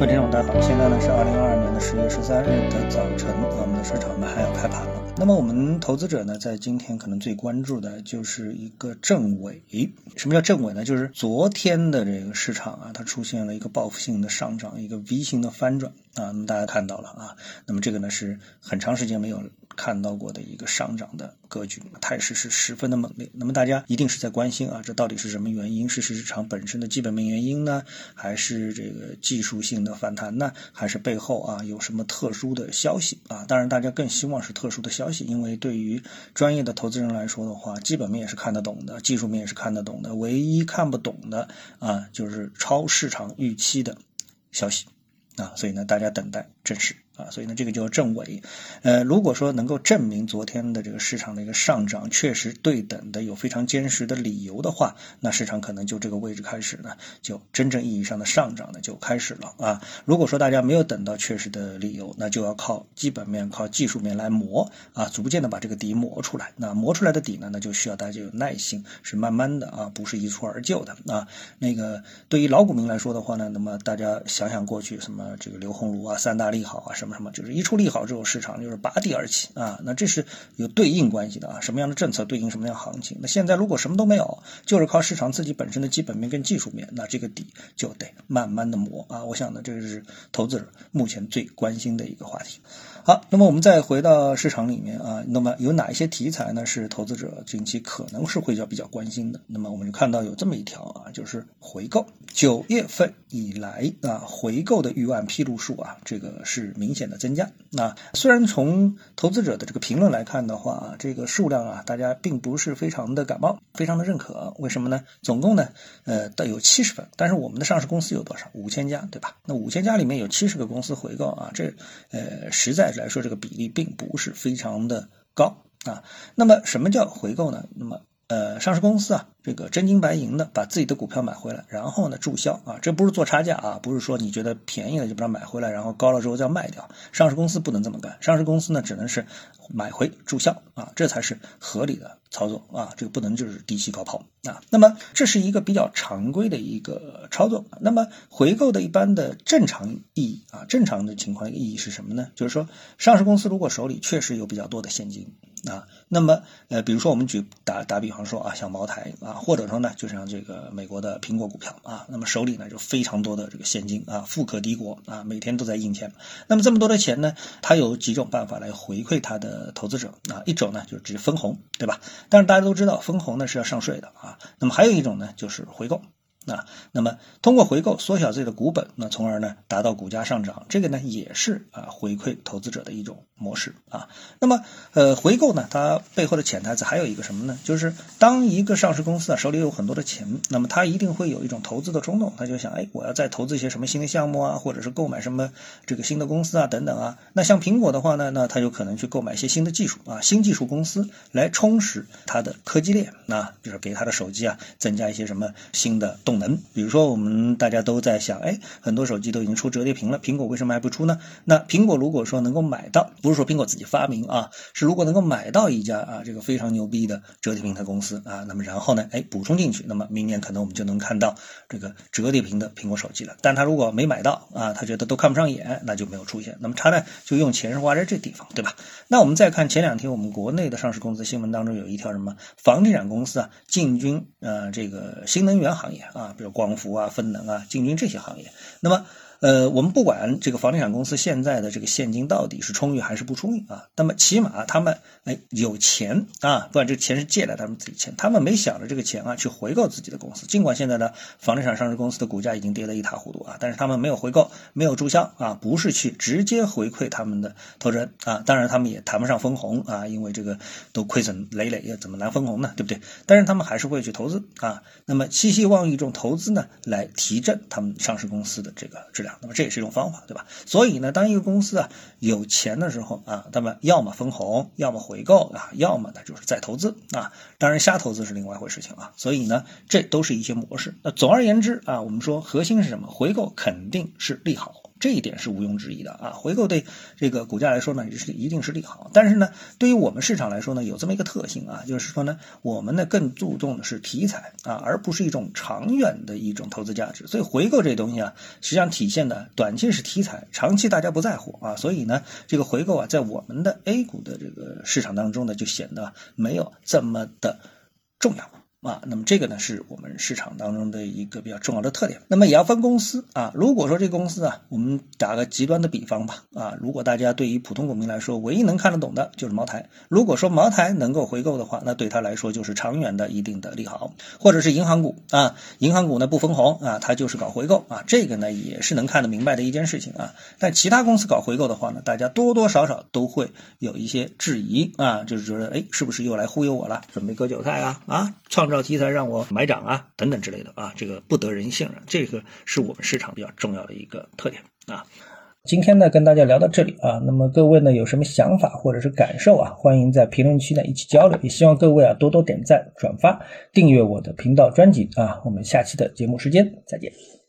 各位听众，大家好，现在呢是二零二二年的十月十三日的早晨，我们的市场呢还要开盘了。那么我们投资者呢，在今天可能最关注的就是一个正尾。什么叫正尾呢？就是昨天的这个市场啊，它出现了一个报复性的上涨，一个 V 型的翻转啊。那么大家看到了啊，那么这个呢是很长时间没有。看到过的一个上涨的格局，态势是十分的猛烈。那么大家一定是在关心啊，这到底是什么原因？是市场本身的基本面原因呢，还是这个技术性的反弹呢？还是背后啊有什么特殊的消息啊？当然，大家更希望是特殊的消息，因为对于专业的投资人来说的话，基本面是看得懂的，技术面也是看得懂的，唯一看不懂的啊就是超市场预期的消息啊。所以呢，大家等待证实。啊，所以呢，这个叫正伪。呃，如果说能够证明昨天的这个市场的一个上涨确实对等的，有非常坚实的理由的话，那市场可能就这个位置开始呢，就真正意义上的上涨呢就开始了啊。如果说大家没有等到确实的理由，那就要靠基本面、靠技术面来磨啊，逐渐的把这个底磨出来。那磨出来的底呢，那就需要大家有耐心，是慢慢的啊，不是一蹴而就的啊。那个对于老股民来说的话呢，那么大家想想过去什么这个刘鸿儒啊、三大利好啊什么。什么就是一出利好之后，市场就是拔地而起啊，那这是有对应关系的啊，什么样的政策对应什么样行情？那现在如果什么都没有，就是靠市场自己本身的基本面跟技术面，那这个底就得慢慢的磨啊。我想呢，这个是投资者目前最关心的一个话题。好，那么我们再回到市场里面啊，那么有哪一些题材呢？是投资者近期可能是会较比较关心的？那么我们就看到有这么一条啊，就是回购。九月份以来啊，回购的预案披露数啊，这个是明显的增加。那虽然从投资者的这个评论来看的话，这个数量啊，大家并不是非常的感冒，非常的认可。为什么呢？总共呢，呃，都有七十份，但是我们的上市公司有多少？五千家，对吧？那五千家里面有七十个公司回购啊，这呃，实在。来说，这个比例并不是非常的高啊。那么，什么叫回购呢？那么，呃，上市公司啊。这个真金白银的把自己的股票买回来，然后呢注销啊，这不是做差价啊，不是说你觉得便宜了就把它买回来，然后高了之后再卖掉。上市公司不能这么干，上市公司呢只能是买回注销啊，这才是合理的操作啊，这个不能就是低吸高抛啊。那么这是一个比较常规的一个操作。那么回购的一般的正常意义啊，正常的情况意义是什么呢？就是说上市公司如果手里确实有比较多的现金啊，那么呃，比如说我们举打打比方说啊，像茅台啊。啊，或者说呢，就像这个美国的苹果股票啊，那么手里呢就非常多的这个现金啊，富可敌国啊，每天都在印钱。那么这么多的钱呢，它有几种办法来回馈它的投资者啊？一种呢就是直接分红，对吧？但是大家都知道，分红呢是要上税的啊。那么还有一种呢就是回购。啊，那么通过回购缩小自己的股本，那从而呢达到股价上涨，这个呢也是啊回馈投资者的一种模式啊。那么呃回购呢，它背后的潜台词还有一个什么呢？就是当一个上市公司啊手里有很多的钱，那么它一定会有一种投资的冲动，他就想哎我要再投资一些什么新的项目啊，或者是购买什么这个新的公司啊等等啊。那像苹果的话呢，那它有可能去购买一些新的技术啊新技术公司来充实它的科技链，那就是给它的手机啊增加一些什么新的。动能，比如说我们大家都在想，哎，很多手机都已经出折叠屏了，苹果为什么还不出呢？那苹果如果说能够买到，不是说苹果自己发明啊，是如果能够买到一家啊这个非常牛逼的折叠屏的公司啊，那么然后呢，哎补充进去，那么明年可能我们就能看到这个折叠屏的苹果手机了。但他如果没买到啊，他觉得都看不上眼，那就没有出现。那么他呢就用钱是花在这地方，对吧？那我们再看前两天我们国内的上市公司新闻当中有一条什么房地产公司啊进军呃这个新能源行业啊。啊，比如光伏啊、分能啊，进军这些行业，那么。呃，我们不管这个房地产公司现在的这个现金到底是充裕还是不充裕啊，那么起码他们哎有钱啊，不管这钱是借来他们自己钱，他们没想着这个钱啊去回购自己的公司。尽管现在的房地产上市公司的股价已经跌得一塌糊涂啊，但是他们没有回购，没有注销啊，不是去直接回馈他们的投资人啊。当然他们也谈不上分红啊，因为这个都亏损累累，要怎么来分红呢？对不对？但是他们还是会去投资啊。那么寄希望一种投资呢，来提振他们上市公司的这个质量。那么这也是一种方法，对吧？所以呢，当一个公司啊有钱的时候啊，那么要么分红，要么回购啊，要么呢就是再投资啊。当然，瞎投资是另外一回事情啊。所以呢，这都是一些模式。那总而言之啊，我们说核心是什么？回购肯定是利好这一点是毋庸置疑的啊。回购对这个股价来说呢，也是一定是利好。但是呢，对于我们市场来说呢，有这么一个特性啊，就是说呢，我们呢更注重的是题材啊，而不是一种长远的一种投资价值。所以回购这东西啊，实际上体现的短期是题材，长期大家不在乎啊。所以呢，这个回购啊，在我们的 A 股的这个市场当中呢，就显得没有这么的重要。啊，那么这个呢是我们市场当中的一个比较重要的特点。那么也要分公司啊。如果说这个公司啊，我们打个极端的比方吧啊，如果大家对于普通股民来说，唯一能看得懂的就是茅台。如果说茅台能够回购的话，那对他来说就是长远的一定的利好。或者是银行股啊，银行股呢不分红啊，它就是搞回购啊，这个呢也是能看得明白的一件事情啊。但其他公司搞回购的话呢，大家多多少少都会有一些质疑啊，就是觉得哎，是不是又来忽悠我了，准备割韭菜啊啊，创。找题材让我买涨啊，等等之类的啊，这个不得人性啊，这个是我们市场比较重要的一个特点啊。今天呢，跟大家聊到这里啊，那么各位呢有什么想法或者是感受啊，欢迎在评论区呢一起交流，也希望各位啊多多点赞、转发、订阅我的频道专辑啊。我们下期的节目时间再见。